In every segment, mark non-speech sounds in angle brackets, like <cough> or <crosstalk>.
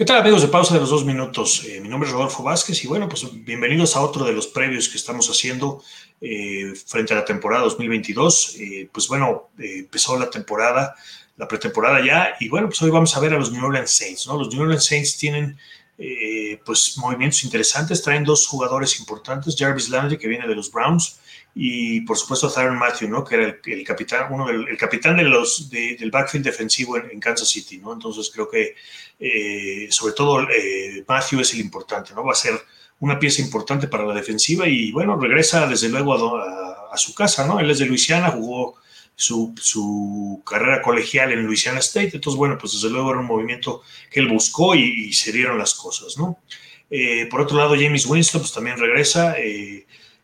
¿Qué tal amigos de Pausa de los Dos Minutos? Eh, mi nombre es Rodolfo Vázquez y bueno, pues bienvenidos a otro de los previos que estamos haciendo eh, frente a la temporada 2022. Eh, pues bueno, empezó la temporada, la pretemporada ya y bueno, pues hoy vamos a ver a los New Orleans Saints, ¿no? Los New Orleans Saints tienen pues movimientos interesantes, traen dos jugadores importantes, Jarvis Landry que viene de los Browns y por supuesto Tyron Matthew, ¿no? que era el, capitán, uno del el capitán del backfield defensivo en, Kansas City. ¿no? Entonces creo que eh, sobre todo eh, Matthew es el importante, ¿no? va a ser una pieza importante para la defensiva y bueno, regresa desde luego a, su casa, ¿no? Él es de Luisiana, jugó su, su, carrera colegial en Louisiana State, entonces bueno, pues desde luego era un movimiento que él buscó y, se dieron las cosas, ¿no? Eh, por otro lado, James Winston pues también regresa,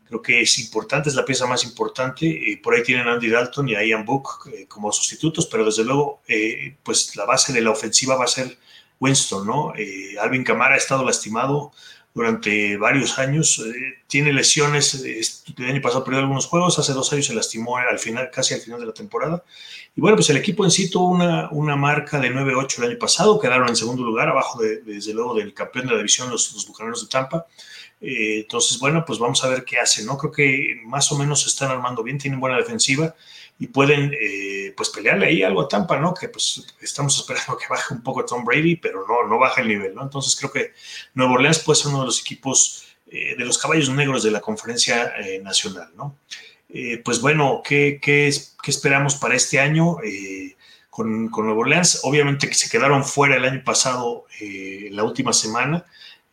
creo que es importante, es la pieza más importante. Eh, por ahí tienen Andy Dalton y a Ian Book eh, como sustitutos, pero desde luego, eh, pues la base de la ofensiva va a ser Winston, ¿no? Alvin Kamara ha estado lastimado durante varios años, tiene lesiones, el año pasado perdió algunos juegos, hace dos años se lastimó al final, casi al final de la temporada. Y bueno, pues el equipo en sí tuvo una, una marca de 9-8 el año pasado, quedaron en segundo lugar, abajo de, desde luego del campeón de la división, los Bucaneros de Tampa. Eh, entonces, bueno, pues vamos a ver qué hacen, ¿no? Creo que más o menos se están armando bien, tienen buena defensiva y pueden, eh, pues, pelearle ahí algo a Tampa, ¿no? Que, pues, estamos <laughs> esperando que baje un poco Tom Brady, pero no, no baja el nivel, ¿no? Entonces, creo que Nuevo Orleans puede ser uno de los equipos eh, de los caballos negros de la conferencia nacional, ¿no? pues, bueno, ¿qué, qué, esperamos para este año? Con, con, Nuevo Orleans, obviamente que se quedaron fuera el año pasado, la última semana,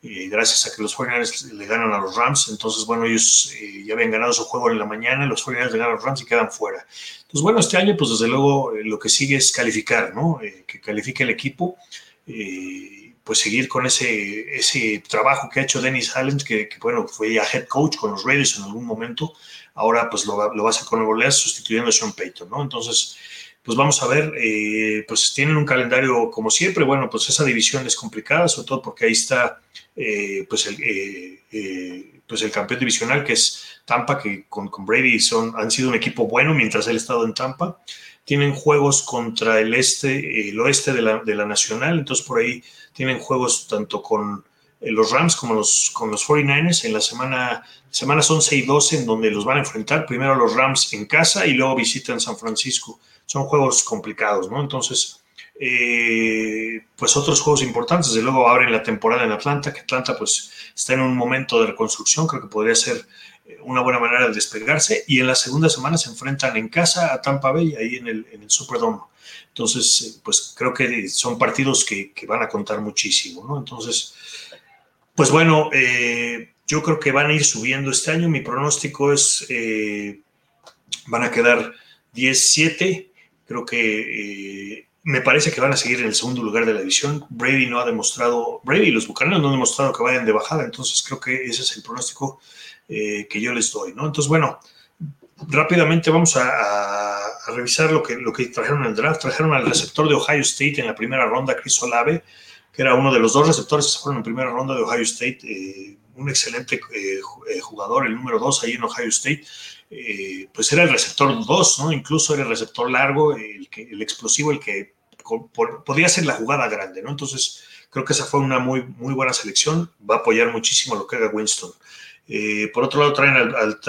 gracias a que los 49ers le ganan a los Rams. Entonces, bueno, ellos eh, ya habían ganado su juego en la mañana, los 49ers le ganan a los Rams y quedan fuera. Entonces, bueno, este año, pues desde luego eh, lo que sigue es calificar, ¿no? Eh, que califique el equipo, pues seguir con ese, ese trabajo que ha hecho Dennis Allen, que, bueno, fue ya head coach con los Raiders en algún momento. Ahora, pues lo, lo va a hacer con Nuevo Orleans sustituyendo a Sean Payton, ¿no? Entonces, pues vamos a ver, eh, pues tienen un calendario como siempre, bueno, pues esa división es complicada, sobre todo porque ahí está eh, pues, el, eh, pues el campeón divisional que es Tampa, que con, Brady son, han sido un equipo bueno mientras él ha estado en Tampa. Tienen juegos contra el este, el oeste de la, de la nacional, entonces por ahí tienen juegos tanto con los Rams como los, con los 49ers en la semana, semanas 11 y 12 en donde los van a enfrentar. Primero los Rams en casa y luego visitan San Francisco son juegos complicados, ¿no? Entonces, eh, pues otros juegos importantes, desde luego abren la temporada en Atlanta, que Atlanta pues está en un momento de reconstrucción, creo que podría ser eh, una buena manera de despegarse, y en la segunda semana se enfrentan en casa a Tampa Bay, ahí en el, en el Superdome. Entonces, eh, pues creo que son partidos que, van a contar muchísimo, ¿no? Entonces, pues bueno, yo creo que van a ir subiendo este año, mi pronóstico es, van a quedar 10-7, Creo que eh, me parece que van a seguir en el segundo lugar de la división. Brady no ha demostrado, Brady y los Bucaneros no han demostrado que vayan de bajada, entonces creo que ese es el pronóstico eh, que yo les doy, ¿no? Entonces, bueno, rápidamente vamos a, revisar lo que, lo que trajeron en el draft. Trajeron al receptor de Ohio State en la primera ronda, Chris Olave, que era uno de los dos receptores que se fueron en primera ronda de Ohio State, eh, un excelente jugador, el número dos ahí en Ohio State. Eh, pues era el receptor 2, ¿no? Incluso era el receptor largo, el, que, el explosivo, el que podía ser la jugada grande, ¿no? Entonces, creo que esa fue una muy, muy buena selección, va a apoyar muchísimo lo que haga Winston. Eh, por otro lado, traen al, al,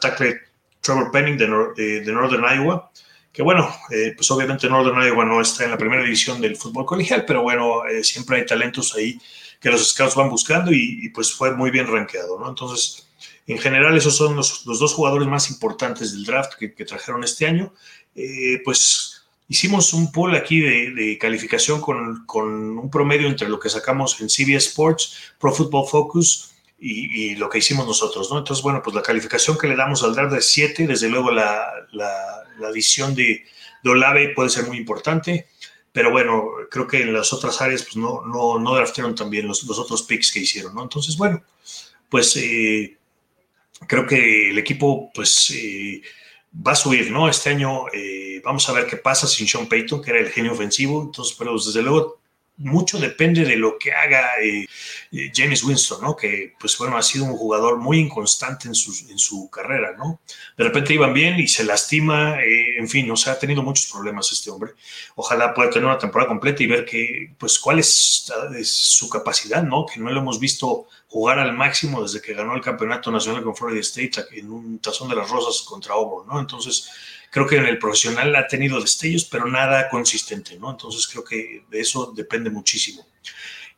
tackle Trevor Penning de, Northern Iowa, que bueno, eh, pues obviamente Northern Iowa no está en la primera división del fútbol colegial, pero bueno, siempre hay talentos ahí que los scouts van buscando y, y, pues fue muy bien rankeado, ¿no? Entonces, en general, esos son los, dos jugadores más importantes del draft que, trajeron este año. Eh, pues hicimos un poll aquí de, calificación con, un promedio entre lo que sacamos en CBS Sports, Pro Football Focus y, lo que hicimos nosotros, ¿no? Entonces, bueno, pues la calificación que le damos al draft de 7, desde luego la, la, adición de, de, Olave puede ser muy importante, pero bueno, creo que en las otras áreas pues no, no, no draftearon también los, los otros picks que hicieron, ¿no? Entonces, bueno, pues... Eh, creo que el equipo pues eh, va a subir, ¿no? Este año eh, vamos a ver qué pasa sin Sean Payton, que era el genio ofensivo, entonces, pero desde luego mucho depende de lo que haga eh, eh, James Winston, ¿no? Que, pues bueno, ha sido un jugador muy inconstante en su, en su carrera, ¿no? De repente iban bien y se lastima, eh, en fin, o sea, ha tenido muchos problemas este hombre. Ojalá pueda tener una temporada completa y ver que, pues, cuál es, su capacidad, ¿no? Que no lo hemos visto jugar al máximo desde que ganó el campeonato nacional con Florida State en un tazón de las rosas contra Auburn, ¿no? Entonces, Creo que en el profesional ha tenido destellos, pero nada consistente, ¿no? Entonces creo que de eso depende muchísimo.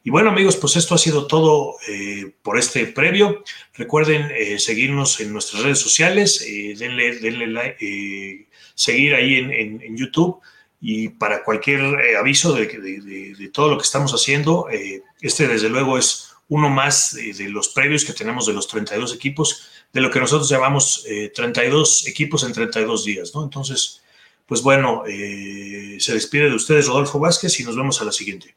Y bueno, amigos, pues esto ha sido todo eh, por este previo. Recuerden eh, seguirnos en nuestras redes sociales, eh, denle, denle like, seguir ahí en, YouTube y para cualquier aviso de, de, todo lo que estamos haciendo, este desde luego es uno más de, los previos que tenemos de los 32 equipos de lo que nosotros llamamos 32 eh, equipos en 32 días, ¿no? Entonces, pues bueno, eh, se despide de ustedes Rodolfo Vázquez y nos vemos a la siguiente.